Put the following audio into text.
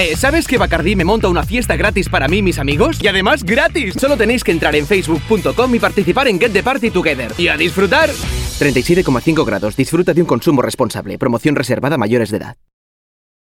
Eh, ¿Sabes que Bacardí me monta una fiesta gratis para mí y mis amigos? Y además, ¡gratis! Solo tenéis que entrar en facebook.com y participar en Get the Party Together. ¡Y a disfrutar! 37,5 grados. Disfruta de un consumo responsable. Promoción reservada a mayores de edad.